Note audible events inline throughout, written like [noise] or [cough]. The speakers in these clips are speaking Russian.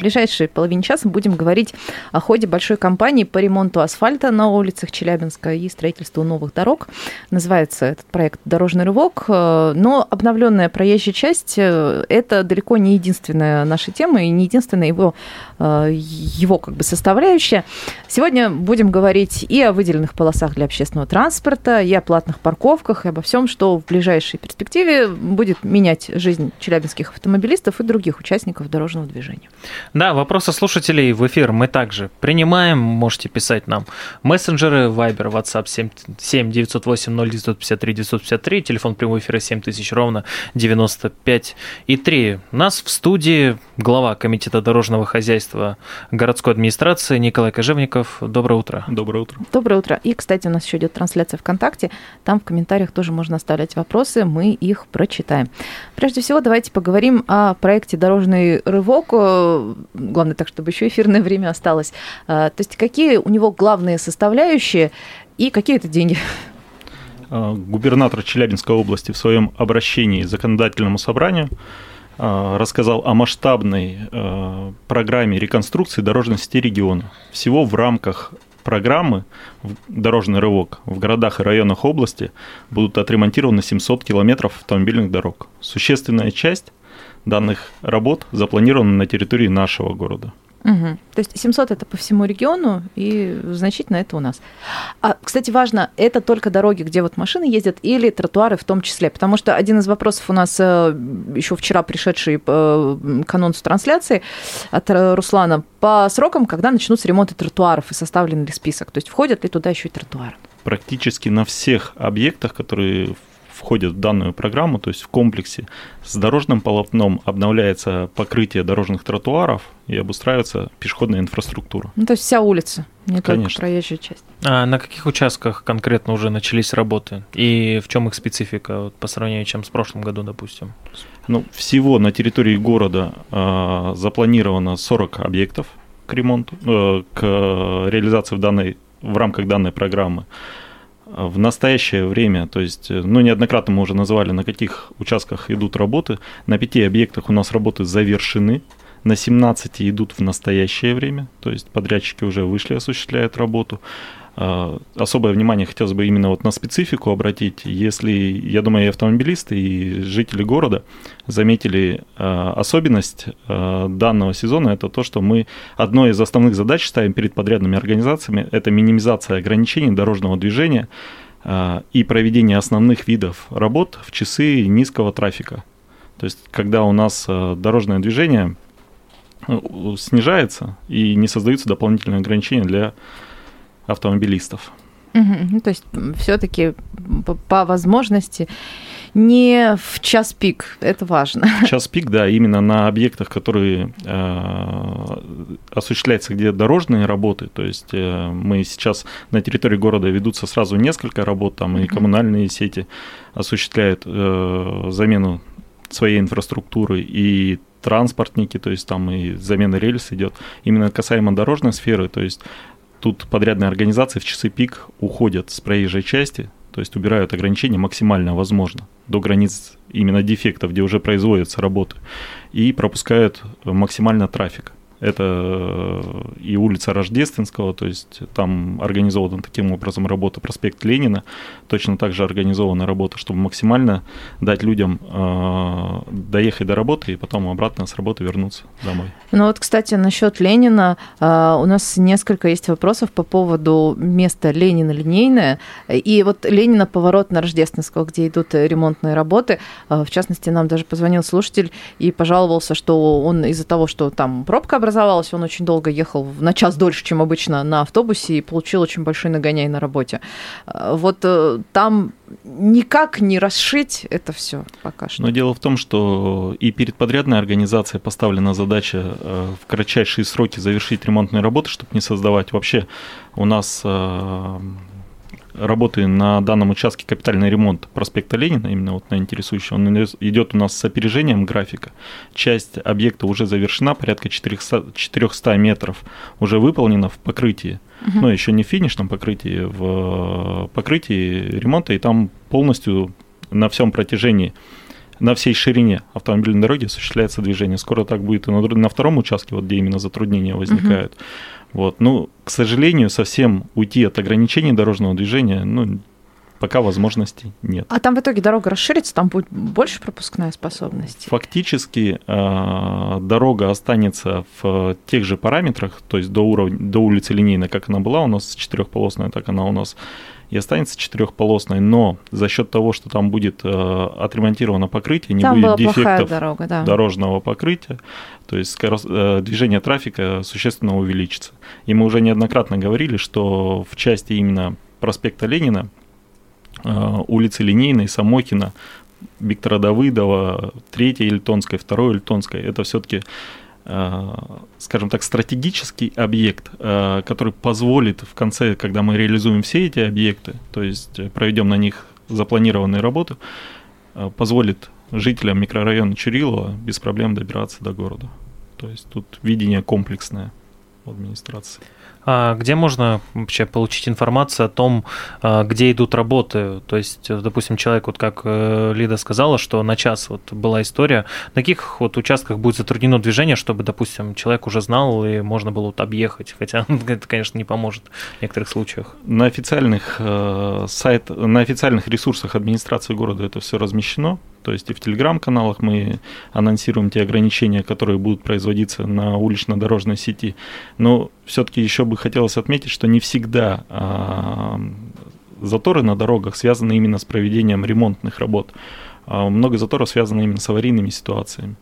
В ближайшие половине часа будем говорить о ходе большой кампании по ремонту асфальта на улицах Челябинска и строительству новых дорог. Называется этот проект «Дорожный рывок». Э, Но обновленная проезжая часть э, – это далеко не единственная наша тема и не единственная его, э, его как бы составляющая. Сегодня будем говорить и о выделенных полосах для общественного транспорта, и о платных парковках, и обо всем, что в ближайшей перспективе будет менять жизнь челябинских автомобилистов и других участников дорожного движения. Да, вопросы слушателей в эфир мы также принимаем. Можете писать нам мессенджеры, Viber, WhatsApp 7, 7 908 0953 953, телефон прямого эфира 7000 ровно 95 и 3. У нас в студии глава Комитета дорожного хозяйства городской администрации Николай Кожевников. Доброе утро. Доброе утро. Доброе утро. И, кстати, у нас еще идет трансляция ВКонтакте. Там в комментариях тоже можно оставлять вопросы, мы их прочитаем. Прежде всего, давайте поговорим о проекте «Дорожный рывок». Главное так, чтобы еще эфирное время осталось. Э, То есть какие у него главные составляющие и какие это деньги? А, Губернатор Челябинской области в своем обращении к законодательному собранию а, рассказал о масштабной а, программе реконструкции дорожной сети региона. Всего в рамках программы «Дорожный рывок» в городах и районах области будут отремонтированы 700 километров автомобильных дорог. Существенная часть данных работ запланирована на территории нашего города. Мгм. То есть 700 это по всему региону, и значительно это у нас. А, кстати, важно, это только дороги, где вот машины ездят, или тротуары в том числе? Потому что один из вопросов у нас э, еще вчера пришедший э, к анонсу трансляции от Руслана по срокам, когда начнутся ремонты тротуаров и составлен ли список. То есть входят ли туда еще и тротуары? практически на всех объектах, которые входят в данную программу, то есть в комплексе с дорожным полотном обновляется покрытие дорожных тротуаров и обустраивается пешеходная инфраструктура. Ну, то есть вся улица, не только Конечно. проезжая часть. А на каких участках конкретно уже начались работы? И в чем их специфика вот, по сравнению чем с прошлым году, допустим? Ну, всего на территории города а, запланировано 40 объектов к ремонту, э, к реализации в, данной, в рамках данной программы. В настоящее время, то есть, э, ну, неоднократно мы уже называли, на каких участках идут работы. На пяти объектах у нас работы завершены, на 17 идут в настоящее время, то есть подрядчики уже вышли, осуществляют работу. А, Особое внимание хотелось бы именно вот на специфику обратить. Если, я думаю, и автомобилисты, и жители города заметили а, особенность а, данного сезона, это то, что мы одной из основных задач ставим перед подрядными организациями, это минимизация ограничений дорожного движения и проведение основных видов работ в часы низкого трафика. То есть, когда у нас дорожное движение снижается и не создаются дополнительные ограничения для автомобилистов. Мгм. Ну, то есть все-таки по, по возможности не в час пик, это важно. Час пик, да, именно на объектах, которые э, осуществляются, где дорожные работы, то есть э, мы сейчас на территории города ведутся сразу несколько работ, там и коммунальные сети осуществляют э, замену своей инфраструктуры и транспортники, то есть там и замена рельс идет. Именно касаемо дорожной сферы, то есть тут подрядные организации в часы пик уходят с проезжей части, то есть убирают ограничения максимально возможно до границ именно дефектов, где уже производятся работы, и пропускают максимально трафик. Это э, и улица Рождественского, то есть там организована таким образом работа проспект Ленина, точно так же организована работа, чтобы максимально дать людям э, доехать до работы и потом обратно с работы вернуться домой. Ну вот, кстати, насчет Ленина, а, у нас несколько есть вопросов по поводу места Ленина линейное. И вот Ленина поворот на Рождественского, где идут э, ремонтные работы. А, В частности, нам даже позвонил слушатель и пожаловался, что он из-за того, что там пробка образовалась, он очень долго ехал на час дольше, чем обычно на автобусе и получил очень большой нагоняй на работе. А, Вот э, там никак не расшить это все пока что. Но дело в том, что и перед подрядной организацией поставлена задача э, в кратчайшие сроки завершить ремонтные работы, чтобы не создавать вообще у нас э, работы на данном участке капитальный ремонт проспекта Ленина, именно вот на интересующий, он идет у нас с опережением графика. Часть объекта уже завершена, порядка 400, 400 метров уже выполнена в покрытии. Угу. Но еще не в финишном покрытии, в покрытии ремонта, и там полностью на всем протяжении на всей ширине автомобильной дороги осуществляется движение. Скоро так будет и на, на втором участке, вот где именно затруднения возникают. Угу. Вот. Ну, к сожалению, совсем уйти от ограничений дорожного движения, ну, пока возможностей нет. А там в итоге дорога расширится, там будет больше пропускная способность? Фактически э, дорога останется в тех же параметрах, то есть до, уровня, до улицы Линейной, как она была у нас четырехполосная, так она у нас и останется четырехполосной, но за счет того, что там будет э, отремонтировано покрытие, не там будет дефектов дорога, да. дорожного покрытия, то есть скорость, э, движение трафика существенно увеличится. И мы уже неоднократно говорили, что в части именно проспекта Ленина, э, улицы Линейной, Самохина, Виктора Давыдова, Эльтонской, второй Эльтонской, это все-таки скажем так, стратегический объект, э, который позволит в конце, когда мы реализуем все эти объекты, то есть проведем на них запланированные работы, э, позволит жителям микрорайона Чурилова без проблем добираться до города. То есть тут видение комплексное в администрации. А где можно вообще получить информацию о том, а, где идут работы? То есть, допустим, человек, вот как э, Лида сказала, что на час вот была история, на каких вот участках будет затруднено движение, чтобы, допустим, человек уже знал и можно было вот объехать, хотя [laughs] это, конечно, не поможет в некоторых случаях. На официальных э, сайт, на официальных ресурсах администрации города это все размещено, то есть и в телеграм-каналах мы анонсируем те ограничения, которые будут производиться на улично-дорожной сети. Но все-таки еще бы хотелось отметить, что не всегда а, заторы на дорогах связаны именно с проведением ремонтных работ. А много заторов связано именно с аварийными ситуациями.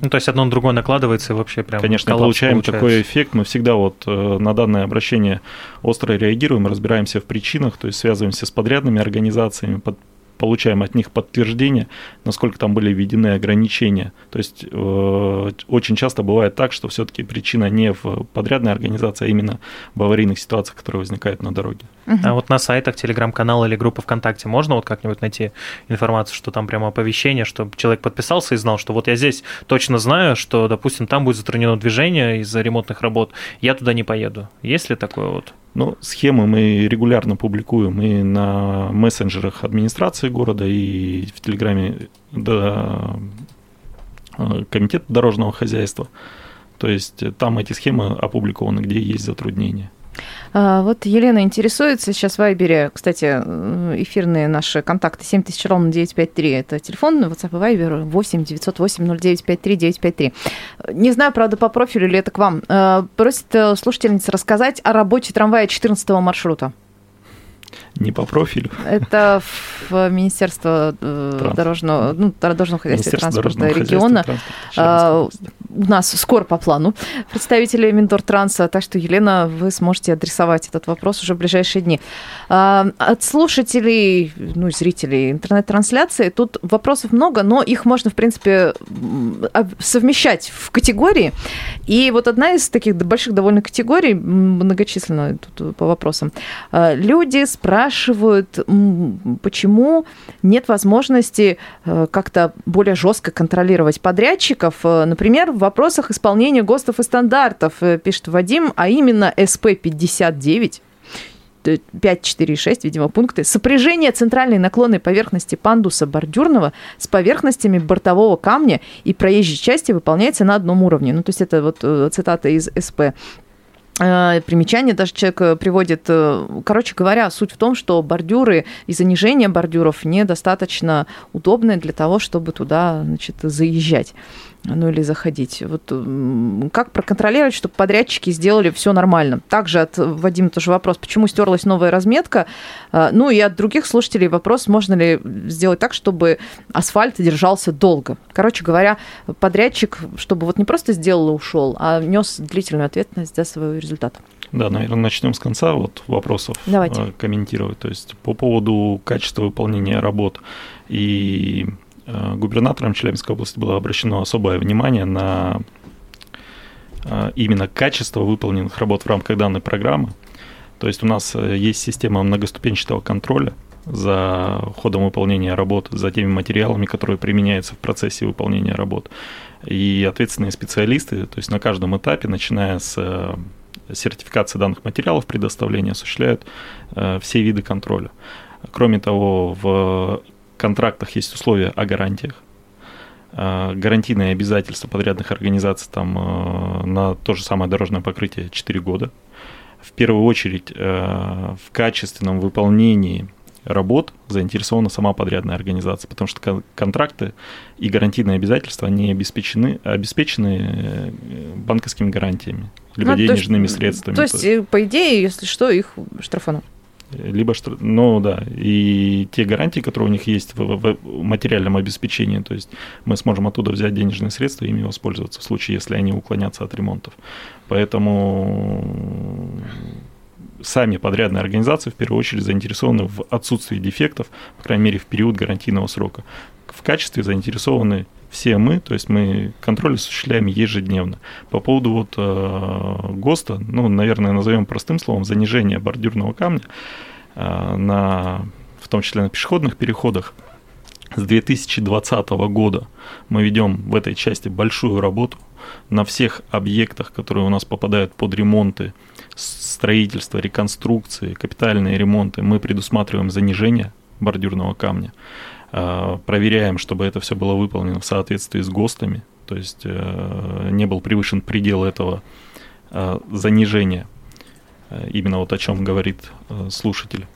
Ну, то есть одно на другое накладывается и вообще прям Конечно, получаем получается. такой эффект. Мы всегда вот э, на данное обращение остро реагируем, разбираемся в причинах, то есть связываемся с подрядными организациями, под, получаем от них подтверждение, насколько там были введены ограничения. То есть э, очень часто бывает так, что все-таки причина не в подрядной организации, а именно в аварийных ситуациях, которые возникают на дороге. А вот на сайтах, телеграм-канала или группы ВКонтакте можно вот как-нибудь найти информацию, что там прямо оповещение, чтобы человек подписался и знал, что вот я здесь точно знаю, что, допустим, там будет затруднено движение из-за ремонтных работ, я туда не поеду. Есть ли такое вот? Ну, схемы мы регулярно публикуем и на мессенджерах администрации города, и в Телеграме да, э, Комитета дорожного хозяйства. То есть там эти схемы опубликованы, где есть затруднения. А, вот Елена интересуется сейчас в Вайбере, кстати, эфирные наши контакты 7000 ровно 953, это телефон, WhatsApp и Вайбер 8 908 0953 953. Не знаю, правда, по профилю ли это к вам. А, просит э, слушательница рассказать о работе трамвая 14 маршрута. Не по профилю. Это в Министерство э, дорожного, ну, дорожного хозяйства и транспорта региона. Транспорта, у нас скоро по плану представители Минтортранса, так что, Елена, вы сможете адресовать этот вопрос уже в ближайшие дни. А, от слушателей, ну, зрителей интернет-трансляции тут вопросов много, но их можно, в принципе, совмещать в категории. И вот одна из таких больших довольно категорий, многочисленная тут по вопросам, а, люди спрашивают, почему нет возможности э, как-то более жестко контролировать подрядчиков, э, например, в вопросах исполнения ГОСТов и стандартов, э, пишет Вадим, а именно СП-59, 5.4.6, видимо, пункты. Сопряжение центральной наклонной поверхности пандуса бордюрного с поверхностями бортового камня и проезжей части выполняется на одном уровне. Ну, то есть это вот цитата из СП примечание даже человек приводит. Короче говоря, суть в том, что бордюры и занижение бордюров недостаточно удобны для того, чтобы туда значит, заезжать ну или заходить. Вот как проконтролировать, чтобы подрядчики сделали все нормально? Также от Вадима тоже вопрос, почему стерлась новая разметка? А, ну и от других слушателей вопрос, можно ли сделать так, чтобы асфальт держался долго? Короче говоря, подрядчик, чтобы вот не просто сделал и ушел, а нес длительную ответственность за свой результат. Да, наверное, начнем с конца вот вопросов Давайте. Э, комментировать. То есть по поводу качества выполнения работ и губернатором Челябинской области было обращено особое внимание на э, именно качество выполненных работ в рамках данной программы. То есть у нас э, есть система многоступенчатого контроля за ходом выполнения работ, за теми материалами, которые применяются в процессе выполнения работ. И ответственные специалисты, то есть на каждом этапе, начиная с э, сертификации данных материалов предоставления, осуществляют э, все виды контроля. Кроме того, в контрактах есть условия о гарантиях. Э, гарантийные обязательства подрядных организаций там на то же самое дорожное покрытие 4 года. В первую очередь в качественном выполнении работ заинтересована сама подрядная организация, потому что контракты и гарантийные обязательства, они обеспечены, обеспечены э, банковскими гарантиями, либо ну, денежными то средствами. То есть, э, по идее, если что, их штрафанут либо что, ну да, и те гарантии, которые у них есть в, в материальном обеспечении, то есть мы сможем оттуда взять денежные средства и ими воспользоваться в случае, если они уклонятся от ремонтов. Поэтому сами подрядные организации в первую очередь заинтересованы в отсутствии дефектов, по крайней мере, в период гарантийного срока. В качестве заинтересованы все мы, то есть мы контроль осуществляем ежедневно. По поводу вот э, ГОСТа, ну, наверное, назовем простым словом, занижение бордюрного камня э, на, в том числе на пешеходных переходах, с 2020 года мы ведем в этой части большую работу на всех объектах, которые у нас попадают под ремонты, строительство, реконструкции, капитальные ремонты, мы предусматриваем занижение бордюрного камня. А, проверяем, чтобы это все было выполнено в соответствии с ГОСТами, то есть э, не был превышен предел этого а, занижения, э, именно вот о чем говорит э, слушатель.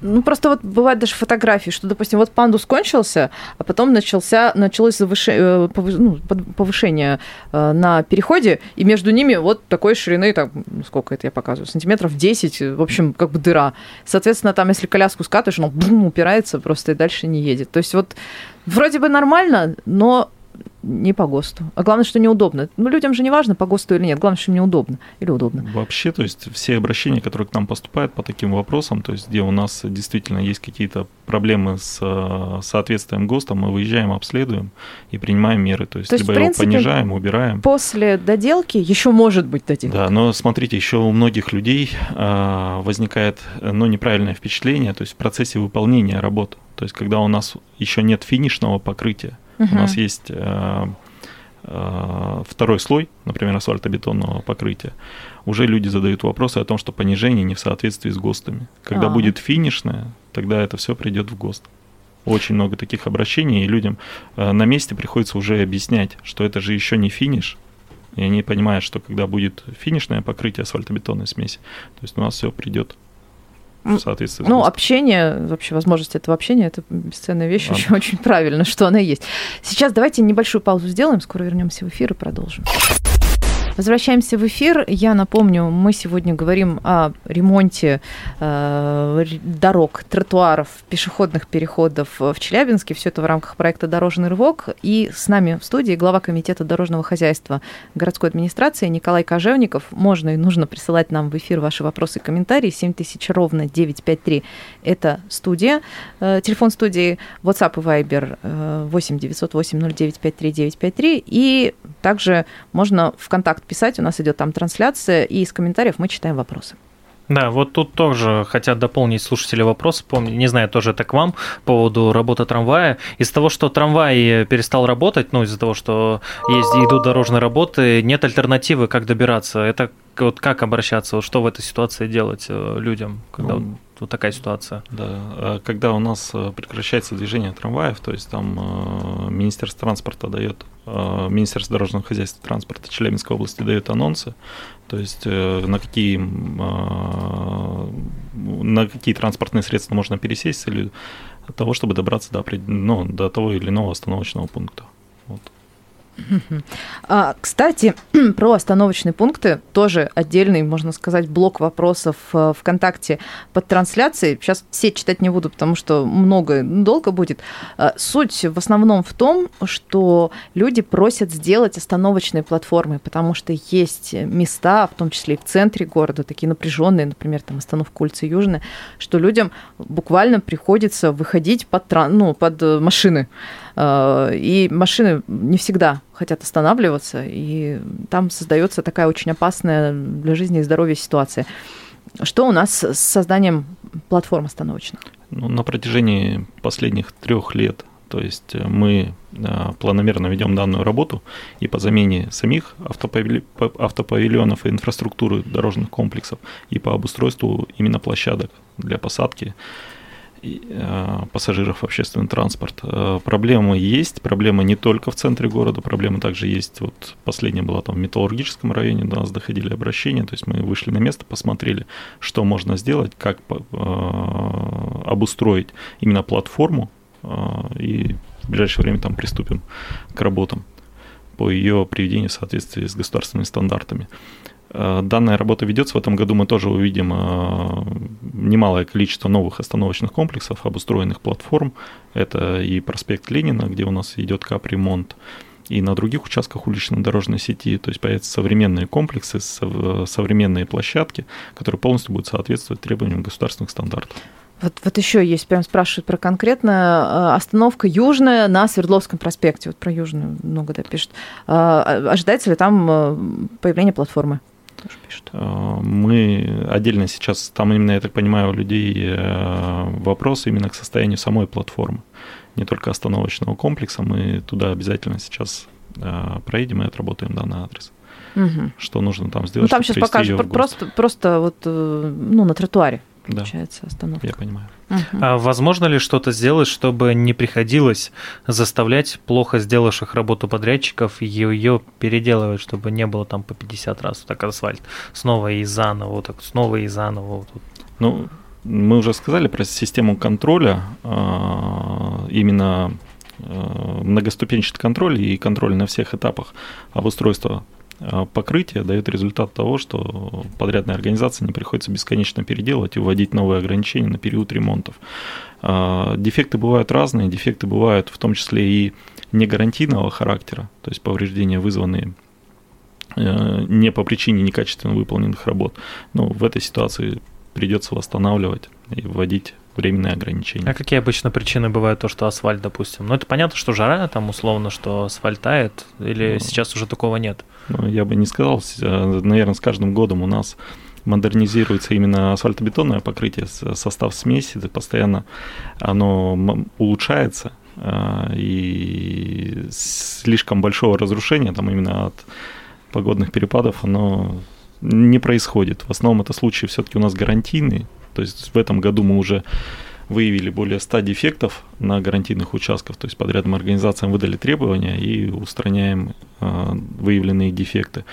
Ну, просто вот бывают даже фотографии, что, допустим, вот пандус кончился, а потом начался, началось завышение, ну, повышение на переходе, и между ними вот такой ширины, там, сколько это я показываю, сантиметров 10, в общем, как бы дыра. Соответственно, там, если коляску скатываешь, он бум, упирается просто и дальше не едет. То есть вот вроде бы нормально, но не по ГОСТу. А главное, что неудобно. Ну, людям же не важно, по ГОСТу или нет. Главное, что им неудобно или удобно. Вообще, то есть все обращения, которые к нам поступают по таким вопросам, то есть где у нас действительно есть какие-то проблемы с э, соответствием ГОСТа, мы выезжаем, обследуем и принимаем меры. То есть, то есть либо принципе, его понижаем, убираем. После доделки еще может быть доделка. Да, но смотрите, еще у многих людей э, возникает ну, неправильное впечатление, то есть в процессе выполнения работ. То есть когда у нас еще нет финишного покрытия, Угу. У нас есть э, э, второй слой, например, асфальтобетонного покрытия. Уже люди задают вопросы о том, что понижение не в соответствии с ГОСТами. Когда а. будет финишное, тогда это все придет в ГОСТ. Очень много таких обращений, и людям э, на месте приходится уже объяснять, что это же еще не финиш, и они понимают, что когда будет финишное покрытие асфальтобетонной смеси, то есть у нас все придет соответствии Ну, общение, вообще возможность этого общения, это бесценная вещь, очень, [laughs] очень правильно, что она есть. Сейчас давайте небольшую паузу сделаем, скоро вернемся в эфир и продолжим. Возвращаемся в эфир. Я напомню, мы сегодня говорим о ремонте э, дорог, тротуаров, пешеходных переходов в Челябинске. Все это в рамках проекта «Дорожный рывок». И с нами в студии глава Комитета дорожного хозяйства городской администрации Николай Кожевников. Можно и нужно присылать нам в эфир ваши вопросы и комментарии. 7000 ровно 953 – это студия. Э, телефон студии WhatsApp и Viber 8 908 09 53 953. И также можно в контакт писать, у нас идет там трансляция, и из комментариев мы читаем вопросы. Да, вот тут тоже хотят дополнить слушатели вопрос. Помню, не знаю, тоже это к вам по поводу работы трамвая. Из-за того, что трамвай перестал работать, ну, из-за того, что есть, идут дорожные работы, нет альтернативы, как добираться. Это вот как обращаться, вот что в этой ситуации делать э, людям, когда ну, вот такая ситуация? Да, а когда у нас э, прекращается движение трамваев, то есть там э, Министерство транспорта дает, Министерство дорожного хозяйства и транспорта Челябинской области дает анонсы, то есть на какие, на какие транспортные средства можно пересесть для того, чтобы добраться до, ну, до того или иного остановочного пункта. А, кстати, [clears throat] про остановочные пункты тоже отдельный, можно сказать, блок вопросов э, ВКонтакте под трансляцией. Сейчас все читать не буду, потому что много, долго будет. А, суть в основном в том, что люди просят сделать остановочные платформы, потому что есть места, в том числе и в центре города, такие напряженные, например, там остановка улицы Южная, что людям буквально приходится выходить под, ну, под э, машины. А, и машины не всегда хотят останавливаться, и там создается такая очень опасная для жизни и здоровья ситуация. Что у нас с созданием платформ остановочных? Ну, на протяжении последних трех лет, то есть э, мы э, планомерно ведем данную работу и по замене самих автопавильонов и инфраструктуры дорожных комплексов, и по обустройству именно площадок для посадки э, пассажиров в общественный транспорт. Э, Проблемы есть, проблемы не только в центре города, проблемы также есть. Вот последняя была там в металлургическом районе, до нас доходили обращения, то есть мы вышли на место, посмотрели, что можно сделать, как э, обустроить именно платформу, э, и в ближайшее время там приступим к работам по ее приведению в соответствии с государственными стандартами. Э, Данная работа ведется. В этом году мы тоже увидим э, немалое количество новых остановочных комплексов, обустроенных платформ. Это и проспект Ленина, где у нас идет капремонт, и на других участках уличной дорожной сети. То есть появятся современные комплексы, сов- современные площадки, которые полностью будут соответствовать требованиям государственных стандартов. Вот, вот еще есть, прям спрашивают про конкретно э, остановка Южная на Свердловском проспекте. Вот про Южную много да, пишут. А, Ожидается ли там появление платформы? Тоже пишут. Э, Мы отдельно сейчас, там именно, я так понимаю, у людей э, вопрос именно к состоянию самой платформы, не только остановочного комплекса. Мы туда обязательно сейчас э, проедем и отработаем данный адрес. Мгм. Что нужно там Ну, сделать, там чтобы сейчас покажут просто, просто вот, ну, на тротуаре, Да, получается, остановка. я понимаю. А возможно ли что-то сделать, чтобы не приходилось заставлять плохо сделавших работу подрядчиков ее переделывать, чтобы не было там по 50 раз вот так асфальт снова и заново, вот так снова и заново. Вот. Ну, мы уже сказали про систему контроля, а, именно а, многоступенчатый контроль и контроль на всех этапах обустройства а, покрытия дает результат того, что подрядной организации не приходится бесконечно переделывать и вводить новые ограничения на период ремонтов. А, Дефекты бывают разные, дефекты бывают в том числе и не гарантийного характера, то есть повреждения, вызванные э, не по причине некачественно выполненных работ. Но в этой ситуации придется восстанавливать и вводить временные ограничения. А какие обычно причины бывают то, что асфальт, допустим? Ну, это понятно, что жара, там условно, что асфальт тает, или Ну. сейчас уже такого нет? Ну, я бы не сказал, наверное, с каждым годом у нас модернизируется именно асфальтобетонное покрытие, состав смеси, это постоянно оно улучшается, а, и слишком большого разрушения там именно от погодных перепадов оно не происходит. В основном это случаи все-таки у нас гарантийные, то есть в этом году мы уже выявили более 100 дефектов на гарантийных участках, то есть подрядным организациям выдали требования и устраняем э, выявленные дефекты.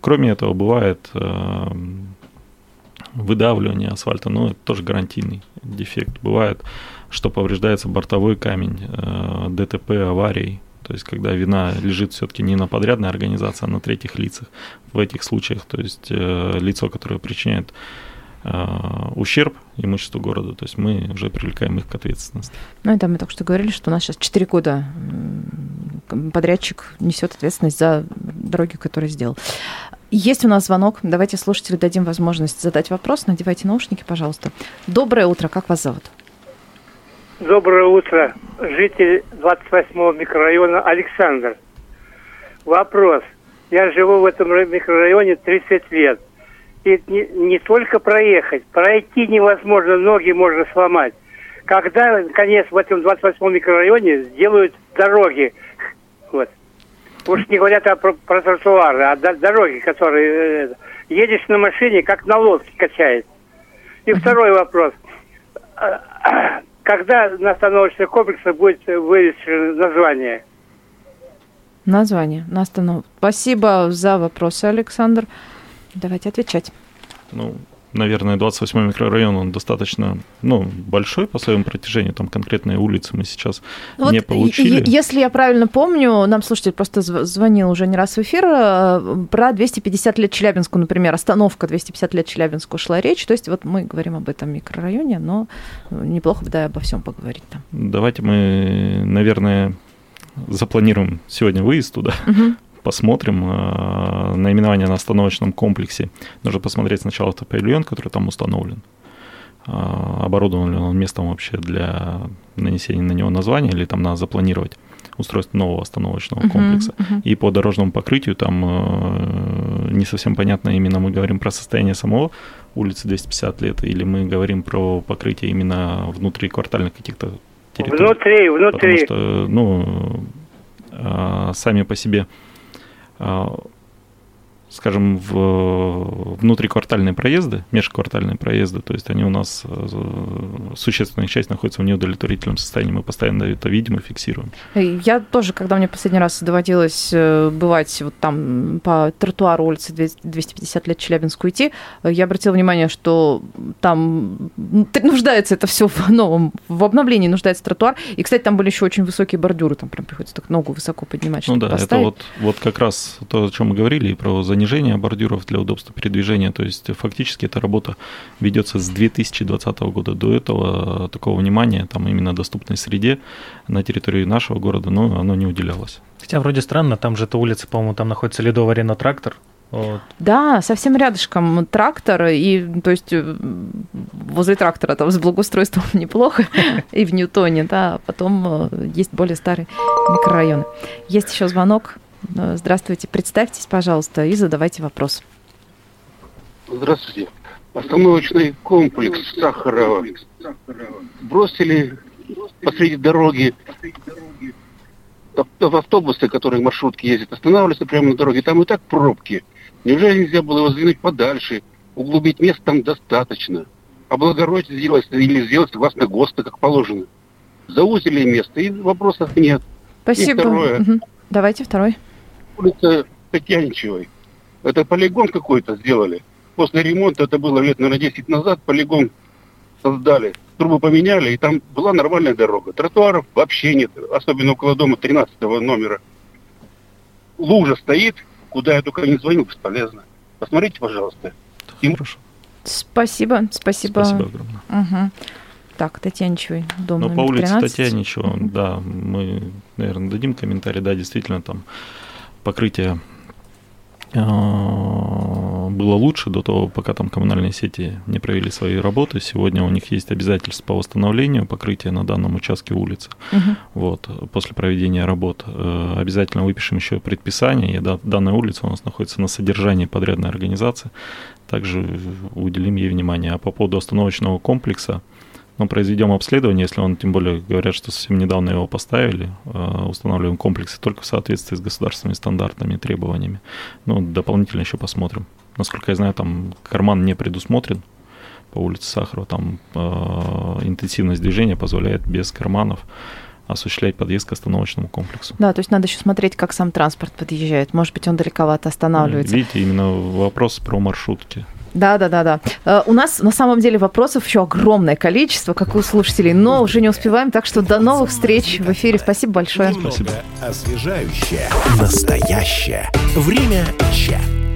Кроме этого, бывает э, выдавливание асфальта, но это тоже гарантийный дефект. Бывает, что повреждается бортовой камень, э, ДТП, аварий, то есть когда вина лежит все-таки не на подрядной организации, а на третьих лицах. В этих случаях, то есть лицо, которое причиняет ущерб имуществу города, то есть мы уже привлекаем их к ответственности. Ну, это мы только что говорили, что у нас сейчас 4 года подрядчик несет ответственность за дороги, которые сделал. Есть у нас звонок. Давайте слушателю дадим возможность задать вопрос. Надевайте наушники, пожалуйста. Доброе утро. Как вас зовут? Доброе утро, житель 28-го микрорайона Александр. Вопрос. Я живу в этом ра- микрорайоне 30 лет. И не, не только проехать, пройти невозможно, ноги можно сломать. Когда, наконец, в этом 28-м микрорайоне сделают дороги, вот. Уж не говорят о, про, про тротуары, а до- дороги, которые... э, едешь на машине, как на лодке качает. И второй вопрос. А, [clears throat] Когда на остановочных комплексах будет вывешено название? Название. На останов- Спасибо за вопросы, Александр. Давайте отвечать. Ну, наверное, 28 микрорайон, он достаточно, ну, большой по своему протяжению, там конкретные улицы мы сейчас Вот не получили. Если я правильно помню, нам слушатель просто зв- звонил уже не раз в эфир, э, про 250 лет Челябинску, например, остановка 250 лет Челябинску шла речь. То есть вот мы говорим об этом микрорайоне, но э, неплохо бы, да, обо всем поговорить там. Давайте мы, наверное, запланируем сегодня выезд туда, Мгм. Посмотрим э, наименование на остановочном комплексе. Нужно посмотреть сначала автопавильон, который там установлен. Э, оборудован ли он местом вообще для нанесения на него названия, или там надо запланировать устройство нового остановочного комплекса. И по дорожному покрытию там э, не совсем понятно, именно мы говорим про состояние самого улицы 250 лет, или мы говорим про покрытие именно внутриквартальных каких-то территорий. Внутри, внутри. Потому что, ну, а, сами по себе, а, скажем, в внутриквартальные проезды, межквартальные проезды, то есть они у нас, э, существенная часть находится в неудовлетворительном состоянии, мы постоянно это видим и фиксируем. Я тоже, когда мне последний раз доводилось э, бывать вот там по тротуару улицы 250 лет Челябинску идти, э, я обратила внимание, что там нуждается это все в новом, в обновлении нуждается тротуар. И, кстати, там были еще очень высокие бордюры, там прям приходится так ногу высоко поднимать, Ну чтобы да, поставить. это вот, вот как раз то, о чем мы говорили, и про занижение бордюров для удобства передвижения. То есть фактически эта работа ведется с 2020 года. До этого такого внимания, там именно доступной среде на территории нашего города, но оно не уделялось. Хотя вроде странно, там же эта улица, по-моему, там находится Ледово Рено Трактор. Вот. Да, совсем рядышком трактор, и то есть э, возле трактора там с благоустройством [laughs] неплохо, и в Ньютоне, да, а потом э, есть более старые микрорайоны. Есть еще звонок. Э, Здравствуйте, представьтесь, пожалуйста, и задавайте вопрос. Здравствуйте. Остановочный комплекс Сахарова. Бросили посреди дороги ав- автобусы, которые маршрутки ездят, останавливаются прямо на дороге. Там и так пробки. Неужели нельзя было его сдвинуть подальше? Углубить место там достаточно. Облагородить сделать или сделать согласно ГОСТа, как положено. Заузили место, и вопросов нет. Спасибо. второе. Мгм. Давайте второй. Улица Татьяничевой. Это полигон какой-то сделали. После ремонта, это было лет, наверное, 10 назад, полигон создали. Трубы поменяли, и там была нормальная дорога. Тротуаров вообще нет, особенно около дома 13 номера. Лужа стоит, куда я только не звонил, бесполезно. Посмотрите, пожалуйста. И- Хорошо. Спасибо, спасибо. Спасибо огромное. Мгм. Так, Татьяничевой, дом Но номер по улице 13. Татьяничева, да, мы, наверное, дадим комментарий. Да, действительно, там покрытие э, было лучше до того, пока там коммунальные сети не провели свои работы. Сегодня у них есть обязательства по восстановлению покрытия на данном участке улицы. Мгм. Вот, после проведения работ э, обязательно выпишем еще предписание. И да- данная улица у нас находится на содержании подрядной организации. Также уделим ей внимание. А по поводу остановочного комплекса, ну, произведем обследование, если он, тем более, говорят, что совсем недавно его поставили, э, устанавливаем комплексы только в соответствии с государственными стандартами и требованиями. Ну, дополнительно еще посмотрим. Насколько я знаю, там карман не предусмотрен по улице Сахарова, там э, интенсивность движения позволяет без карманов осуществлять подъезд к остановочному комплексу. Да, то есть надо еще смотреть, как сам транспорт подъезжает. Может быть, он далековато останавливается. Видите, именно вопрос про маршрутки. Да, да, да, да. Э, У нас на самом деле вопросов еще огромное количество, как у слушателей, но уже не успеваем, так что до новых встреч в эфире. Спасибо большое. Спасибо. Освежающее, настоящее. Время чат.